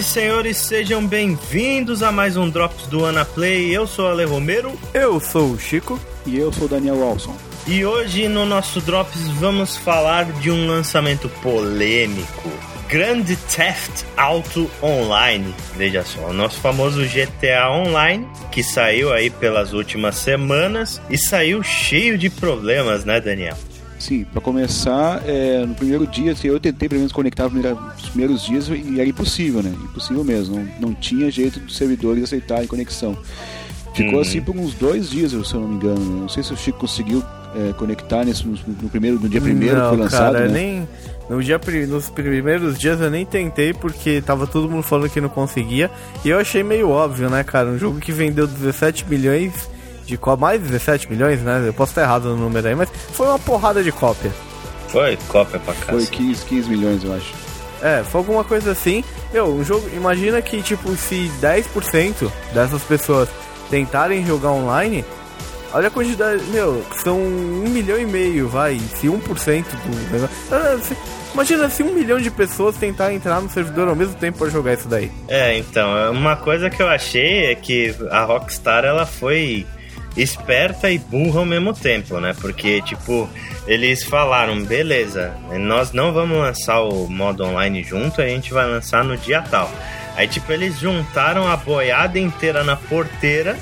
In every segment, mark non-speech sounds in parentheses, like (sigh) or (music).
E senhores, sejam bem-vindos a mais um Drops do Ana Play. Eu sou o Ale Romero. Eu sou o Chico. E eu sou o Daniel Walson. E hoje no nosso Drops vamos falar de um lançamento polêmico. Grand Theft Auto Online. Veja só, o nosso famoso GTA Online, que saiu aí pelas últimas semanas e saiu cheio de problemas, né, Daniel? Sim, para começar, é, no primeiro dia, assim, eu tentei pelo menos conectar nos primeiros dias e era impossível, né? Impossível mesmo. Não, não tinha jeito dos servidores aceitarem conexão. Ficou uhum. assim por uns dois dias, se eu não me engano. Né? Não sei se o Chico conseguiu é, conectar nesse, no, no, primeiro, no dia primeiro não, que foi lançado. Cara, né? nem. No dia, nos primeiros dias eu nem tentei porque tava todo mundo falando que não conseguia. E eu achei meio óbvio, né, cara? Um jogo que vendeu 17 milhões de cópias, mais de 17 milhões, né? Eu posso estar errado no número aí, mas foi uma porrada de cópia. Foi cópia pra casa. Foi 15, 15 milhões, eu acho. É, foi alguma coisa assim. Meu, um jogo. Imagina que, tipo, se 10% dessas pessoas tentarem jogar online, olha a quantidade. Meu, são um milhão e meio, vai. Se 1% do negócio. Ah, imagina se um milhão de pessoas tentar entrar no servidor ao mesmo tempo para jogar isso daí. É, então, uma coisa que eu achei é que a Rockstar ela foi esperta e burra ao mesmo tempo, né? Porque, tipo, eles falaram, beleza, nós não vamos lançar o modo online junto, a gente vai lançar no dia tal. Aí, tipo, eles juntaram a boiada inteira na porteira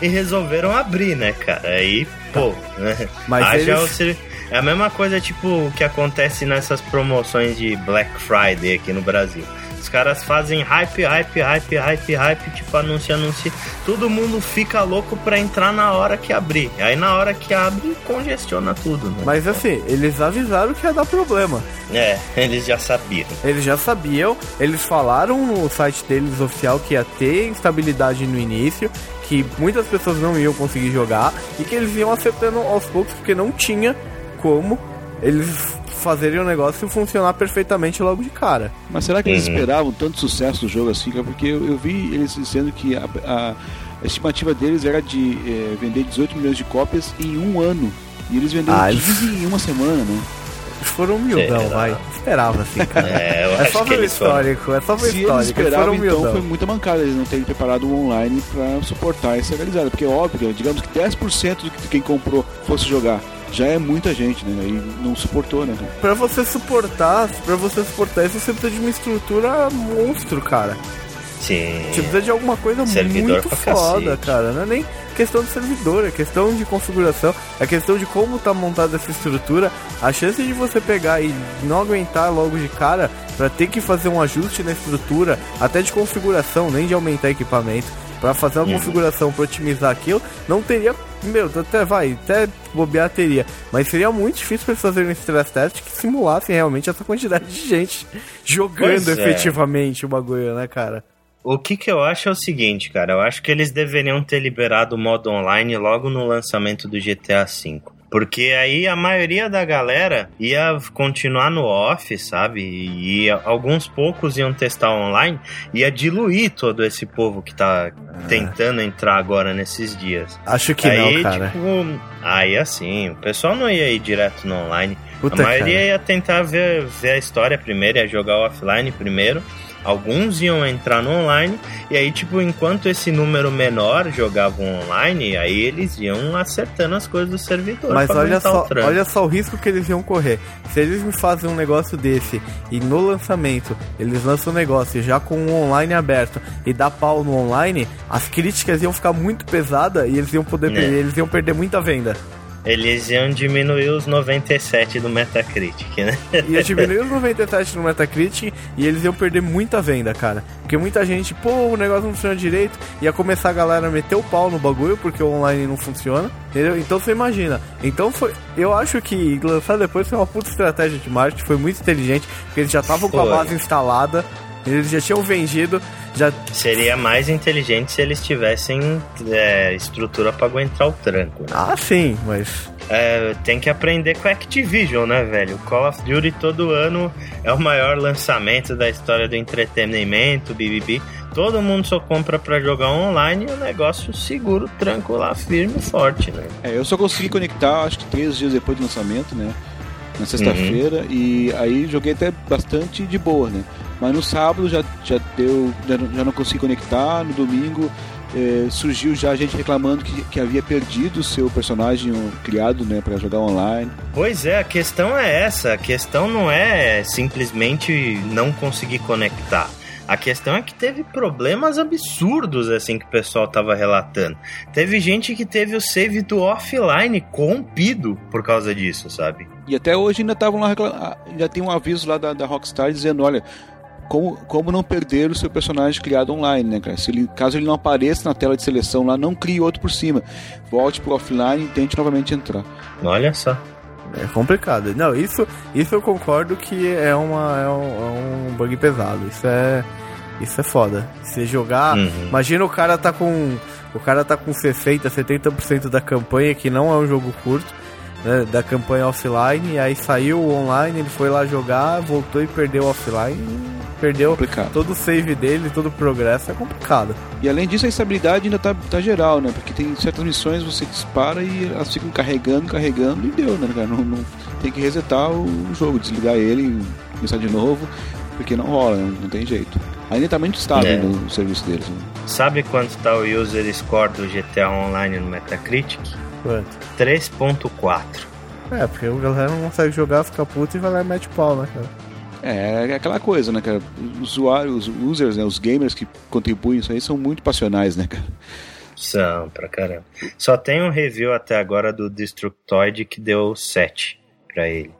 e resolveram abrir, né, cara? Aí, pô, né? (laughs) Mas eles... É a mesma coisa, tipo, que acontece nessas promoções de Black Friday aqui no Brasil caras fazem hype, hype, hype, hype, hype, tipo anúncio, anúncio. Todo mundo fica louco pra entrar na hora que abrir. Aí na hora que abre, congestiona tudo, né? Mas assim, eles avisaram que ia dar problema. É, eles já sabiam. Eles já sabiam, eles falaram no site deles oficial que ia ter instabilidade no início, que muitas pessoas não iam conseguir jogar e que eles iam acertando aos poucos porque não tinha como eles fazerem o negócio funcionar perfeitamente logo de cara. Mas será que eles uhum. esperavam tanto sucesso do jogo assim? Porque eu, eu vi eles dizendo que a, a, a estimativa deles era de é, vender 18 milhões de cópias em um ano. E eles venderam ah, 15 eles... em uma semana, né? Eles foram humildão, vai. Esperava assim, cara. (laughs) É, é só pelo histórico, foram... é só pelo Se histórico. Eles esperavam, eles então foi muita mancada eles não terem preparado o online para suportar essa realizada. Porque é óbvio, digamos que 10% de quem comprou fosse jogar já é muita gente, né? E não suportou, né? Pra você suportar, pra você suportar isso, você precisa de uma estrutura monstro, cara. Sim. Você precisa de alguma coisa servidor muito foda, cacete. cara. Não é nem questão de servidor, é questão de configuração, é questão de como tá montada essa estrutura. A chance de você pegar e não aguentar logo de cara para ter que fazer um ajuste na estrutura, até de configuração, nem de aumentar equipamento, para fazer uma uhum. configuração para otimizar aquilo, não teria meu, até vai, até bobear teria. Mas seria muito difícil pra eles fazerem um stress test que simulasse realmente essa quantidade de gente jogando é. efetivamente o bagulho, né, cara? O que, que eu acho é o seguinte, cara. Eu acho que eles deveriam ter liberado o modo online logo no lançamento do GTA V. Porque aí a maioria da galera ia continuar no off, sabe? E alguns poucos iam testar online, ia diluir todo esse povo que tá ah. tentando entrar agora nesses dias. Acho que aí, não, cara. Tipo, aí assim, o pessoal não ia ir direto no online. Puta a maioria cara. ia tentar ver, ver a história primeiro, ia jogar offline primeiro. Alguns iam entrar no online e aí, tipo, enquanto esse número menor jogava online, aí eles iam acertando as coisas do servidor. Mas olha só, olha só o risco que eles iam correr. Se eles me fazem um negócio desse e no lançamento eles lançam um negócio já com o online aberto e dá pau no online, as críticas iam ficar muito pesadas e eles iam poder é. eles iam perder muita venda eles iam diminuir os 97 do Metacritic, né? Ia diminuir os 97 no Metacritic e eles iam perder muita venda, cara. Porque muita gente, pô, o negócio não funciona direito, ia começar a galera a meter o pau no bagulho porque o online não funciona, entendeu? Então você imagina. Então foi. Eu acho que lançar depois foi uma puta estratégia de marketing, foi muito inteligente, porque eles já estavam com a base instalada, eles já tinham vendido. Já... Seria mais inteligente se eles tivessem é, estrutura para aguentar o tranco. Né? Ah, sim, mas. É, tem que aprender com a Activision, né, velho? Call of Duty todo ano é o maior lançamento da história do entretenimento, BBB. Todo mundo só compra para jogar online e o negócio seguro, tranco lá, firme e forte, né? É, eu só consegui conectar, acho que três dias depois do lançamento, né? Na sexta-feira uhum. e aí joguei até bastante de boa, né? Mas no sábado já, já deu, já, já não consegui conectar, no domingo eh, surgiu já a gente reclamando que, que havia perdido o seu personagem criado, né, para jogar online. Pois é, a questão é essa, a questão não é simplesmente não conseguir conectar. A questão é que teve problemas absurdos assim que o pessoal tava relatando. Teve gente que teve o save do offline corrompido por causa disso, sabe? E até hoje ainda estavam lá reclamando, já tem um aviso lá da, da Rockstar dizendo, olha, como, como não perder o seu personagem criado online, né, cara? Se ele, caso ele não apareça na tela de seleção lá, não crie outro por cima. Volte pro offline e tente novamente entrar. Olha só. É complicado. Não, isso, isso eu concordo que é, uma, é, um, é um bug pesado. Isso é. Isso é foda. Se jogar. Uhum. Imagina o cara tá com. O cara tá com 60, 70% da campanha, que não é um jogo curto, né, da campanha offline, e aí saiu o online, ele foi lá jogar, voltou e perdeu o offline. Perdeu complicado. todo o save dele, todo o progresso, é complicado. E além disso, a estabilidade ainda tá, tá geral, né? Porque tem certas missões você dispara e elas ficam carregando, carregando e deu, né, cara? Não, não tem que resetar o jogo, desligar ele, começar de novo, porque não rola, não, não tem jeito. Ainda tá muito estável é. no serviço deles. Né? Sabe quanto tá o user score do GTA Online no Metacritic? Quanto? 3.4. É, porque o galera não consegue jogar, fica puto e vai lá e mete pau, né, cara? É, é aquela coisa, né, cara? Os usuários, os users, né, os gamers que contribuem isso aí são muito passionais, né, cara? São, pra caramba. Só tem um review até agora do Destructoid que deu 7 pra ele.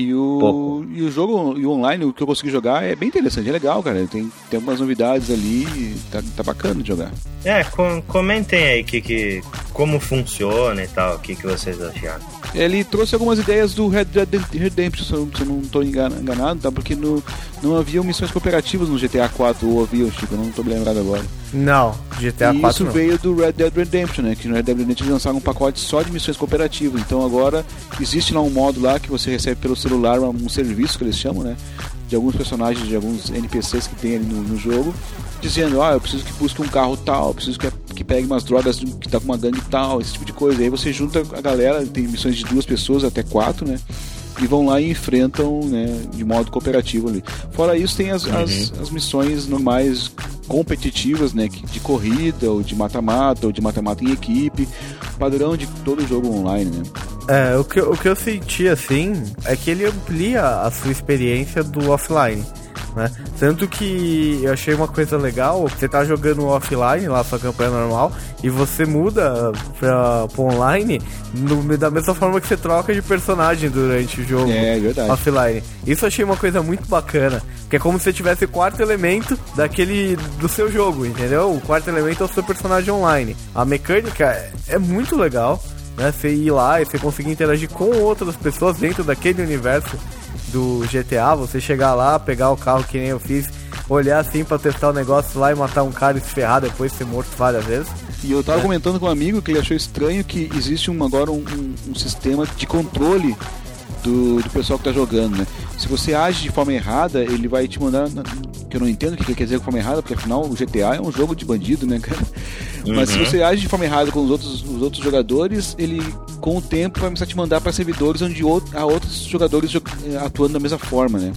E o, e o jogo e o online, o que eu consegui jogar é bem interessante, é legal, cara. Tem, tem algumas novidades ali, tá, tá bacana de jogar. É, com, comentem aí que, que, como funciona e tal, o que, que vocês acharam. Ele trouxe algumas ideias do Red Dead Redemption, se eu, se eu não estou enganado, tá? Porque no, não havia missões cooperativas no GTA 4, ou havia, Chico, eu não estou lembrado agora. Não, GTA e 4 isso não. veio do Red Dead Redemption, né? Que no Red Dead Redemption eles lançaram um pacote só de missões cooperativas. Então agora existe lá um modo lá que você recebe pelo celular, um serviço que eles chamam, né? De alguns personagens, de alguns NPCs que tem ali no, no jogo dizendo, ah, eu preciso que busque um carro tal, eu preciso que, que pegue umas drogas que tá com uma gangue tal, esse tipo de coisa. Aí você junta a galera, tem missões de duas pessoas até quatro, né? E vão lá e enfrentam né, de modo cooperativo ali. Fora isso, tem as, uhum. as, as, missões normais competitivas, né? De corrida, ou de mata-mata, ou de mata-mata em equipe. Padrão de todo jogo online, né? É, o que, o que eu senti assim é que ele amplia a sua experiência do offline né? Tanto que eu achei uma coisa legal, você tá jogando offline lá, sua campanha normal, e você muda pra, pra online no, da mesma forma que você troca de personagem durante o jogo é, é verdade. offline. Isso eu achei uma coisa muito bacana, que é como se você tivesse o quarto elemento daquele do seu jogo, entendeu? O quarto elemento é o seu personagem online. A mecânica é, é muito legal. Né, você ir lá e você conseguir interagir com outras pessoas dentro daquele universo do GTA, você chegar lá, pegar o carro que nem eu fiz, olhar assim pra testar o negócio lá e matar um cara e se ferrar depois de ser morto várias vezes. E eu tava é. comentando com um amigo que ele achou estranho que existe um, agora um, um, um sistema de controle do, do pessoal que tá jogando, né? Se você age de forma errada, ele vai te mandar. Que eu não entendo o que quer dizer de forma errada, porque afinal o GTA é um jogo de bandido, né, cara? Uhum. Mas se você age de forma errada com os outros, os outros jogadores, ele com o tempo vai começar a te mandar para servidores onde há outros jogadores eh, atuando da mesma forma, né?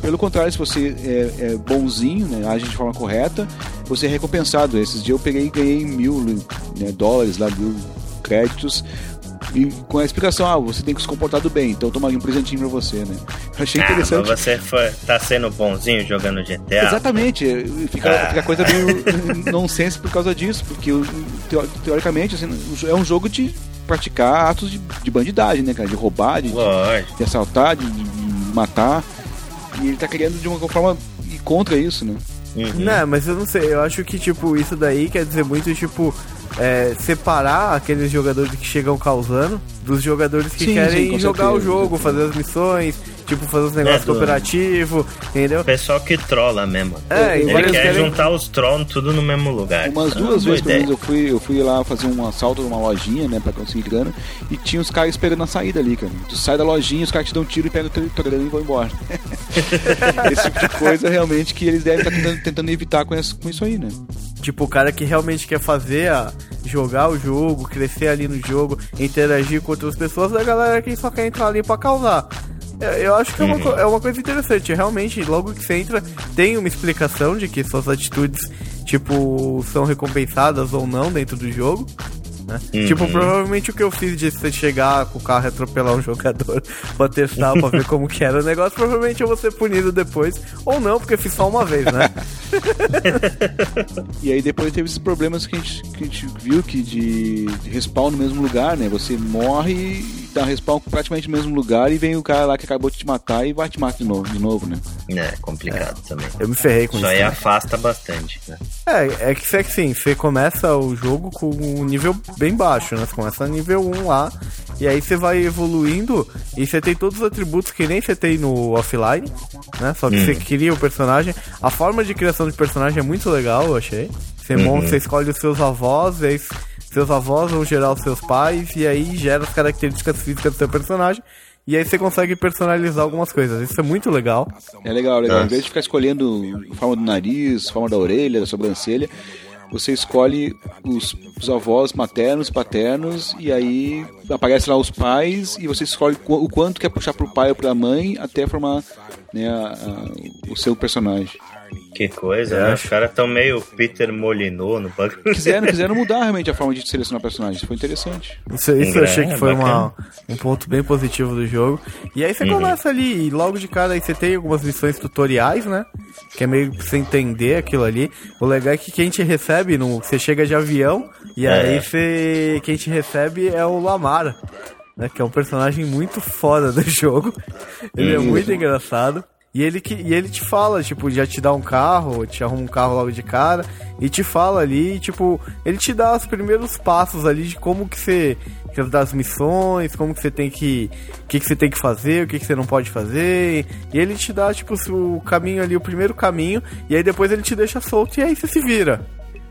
Pelo contrário, se você é, é bonzinho, né, age de forma correta, você é recompensado. Esses dias eu peguei e ganhei mil né, dólares lá, mil créditos e com a explicação, ah, você tem que se comportar do bem, então toma um presentinho pra você, né? Eu achei ah, interessante. Mas você foi, tá sendo bonzinho jogando GTA? Exatamente, fica, ah. fica a coisa meio (laughs) nonsense por causa disso, porque teoricamente assim, é um jogo de praticar atos de, de bandidagem, né, cara? De roubar, de, de, de assaltar, de, de, matar. E ele tá querendo de uma forma ir contra isso, né? Uhum. Não, mas eu não sei, eu acho que, tipo, isso daí quer dizer muito, tipo, é, separar aqueles jogadores que chegam causando dos jogadores que sim, querem sim, jogar certeza, o jogo, fazer as missões, tipo, fazer os negócios é, cooperativos, entendeu? Pessoal que trola mesmo. É, Ele quer querem... juntar os trolls tudo no mesmo lugar. Umas duas vezes, pelo menos, eu fui, eu fui lá fazer um assalto numa lojinha, né, pra conseguir grana, e tinha os caras esperando na saída ali, cara. Tu sai da lojinha, os caras te dão um tiro e pegam tua grana e vão embora. (laughs) Esse tipo de coisa realmente que eles devem estar tentando, tentando evitar com, esse, com isso aí, né? Tipo, o cara que realmente quer fazer a jogar o jogo, crescer ali no jogo, interagir com outras pessoas, a galera que só quer entrar ali pra causar. É, eu acho que é uma, é uma coisa interessante. Realmente, logo que você entra, tem uma explicação de que suas atitudes, tipo, são recompensadas ou não dentro do jogo. Né? Uhum. Tipo, provavelmente o que eu fiz de você chegar com o carro e atropelar um jogador (laughs) pra testar, pra ver como que era o negócio, provavelmente eu vou ser punido depois. Ou não, porque fiz só uma vez, né? (laughs) e aí depois teve esses problemas que a gente, que a gente viu que de, de respawn no mesmo lugar, né? Você morre dá respawn praticamente no mesmo lugar e vem o cara lá que acabou de te matar e vai te matar de novo, de novo né? É, complicado é. também. Eu me ferrei com isso. Isso aí afasta bastante, né? É, é que, é que sim, você começa o jogo com um nível bem baixo, né? Você começa nível 1 lá, e aí você vai evoluindo e você tem todos os atributos que nem você tem no offline, né? Só que hum. você cria o personagem. A forma de criação de personagem é muito legal, eu achei. Você, uhum. monta, você escolhe os seus avós, aí seus avós vão gerar os seus pais, e aí gera as características físicas do seu personagem. E aí você consegue personalizar algumas coisas. Isso é muito legal. É legal, legal. Em vez de ficar escolhendo forma do nariz, forma da orelha, da sobrancelha, você escolhe os, os, avós maternos, paternos, e aí aparece lá os pais, e você escolhe o quanto quer puxar pro pai ou pra mãe até formar né, a, a, o seu personagem. Que coisa, é. né? Os caras estão meio Peter Molinô no bagulho. (laughs) Quiseram, quiseram mudar realmente a forma de selecionar personagens. Foi interessante. Isso, isso eu achei que foi uma, um ponto bem positivo do jogo. E aí você uhum. começa ali, e logo de cara aí você tem algumas missões tutoriais, né? Que é meio pra você entender aquilo ali. O legal é que quem te recebe, no, você chega de avião, e é. aí você, quem te recebe é o Lamara. Né, que é um personagem muito foda do jogo. (laughs) Ele é muito engraçado. E ele, que, e ele te fala, tipo, já te dá um carro, te arruma um carro logo de cara, e te fala ali, tipo, ele te dá os primeiros passos ali de como que você. das missões, como que você tem que. O que, que você tem que fazer, o que, que você não pode fazer. E ele te dá, tipo, o caminho ali, o primeiro caminho, e aí depois ele te deixa solto e aí você se vira.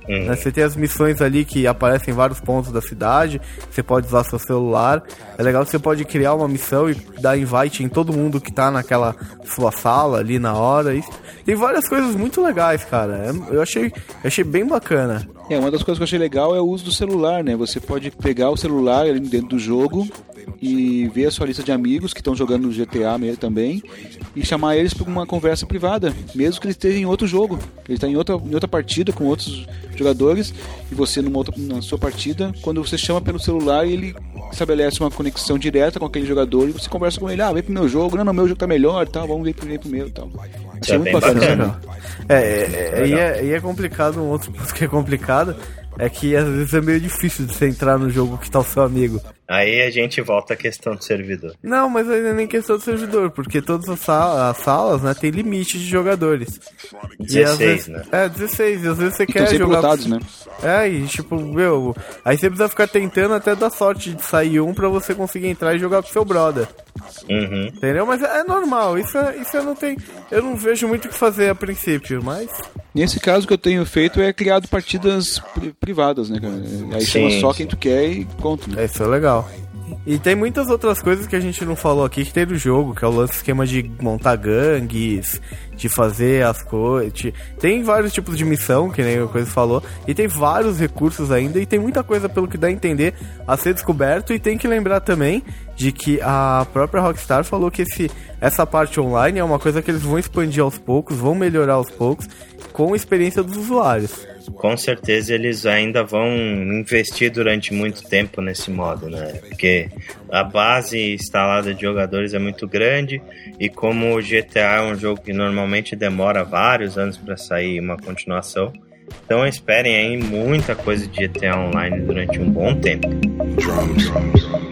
Uhum. Né? Você tem as missões ali que aparecem em vários pontos da cidade. Você pode usar seu celular. É legal você pode criar uma missão e dar invite em todo mundo que tá naquela sua sala ali na hora. E tem várias coisas muito legais, cara. É, eu achei, eu achei bem bacana. É, uma das coisas que eu achei legal é o uso do celular, né? Você pode pegar o celular ali dentro do jogo e ver a sua lista de amigos que estão jogando no GTA também e chamar eles para uma conversa privada, mesmo que eles estejam em outro jogo. Ele está em outra, em outra partida com outros jogadores e você numa outra, na sua partida, quando você chama pelo celular, ele estabelece uma conexão direta com aquele jogador e você conversa com ele, ah, vem pro meu jogo, não, não, meu jogo tá melhor, tal, vamos ver pro, meu, tal. Achei é muito bacana. bacana. É, é, é, e é, e é complicado, um outro ponto que é complicado é que às vezes é meio difícil de você entrar no jogo que tá o seu amigo. Aí a gente volta à questão do servidor. Não, mas ainda é nem questão do servidor, porque todas as, sal as salas, né, tem limite de jogadores. 16, vezes, né? É, 16, e às vezes você e quer jogar... Lotados, né? É, e tipo, meu, aí você precisa ficar tentando até dar sorte de sair um pra você conseguir entrar e jogar com seu brother. Uhum. Entendeu? Mas é normal, isso, é, isso eu não tenho. Eu não vejo muito o que fazer a princípio, mas. Nesse caso que eu tenho feito é criado partidas pri privadas, né, cara? Aí sim, chama só quem tu quer e conta. Né? Isso é legal. E tem muitas outras coisas que a gente não falou aqui que tem no jogo, que é o lance esquema de montar gangues, de fazer as coisas. Tem vários tipos de missão, que nem o Coisa falou, e tem vários recursos ainda, e tem muita coisa, pelo que dá a entender, a ser descoberto. E tem que lembrar também de que a própria Rockstar falou que esse, essa parte online é uma coisa que eles vão expandir aos poucos, vão melhorar aos poucos, com a experiência dos usuários com certeza eles ainda vão investir durante muito tempo nesse modo, né? Porque a base instalada de jogadores é muito grande e como o GTA é um jogo que normalmente demora vários anos para sair uma continuação, então esperem aí muita coisa de GTA Online durante um bom tempo. Drums.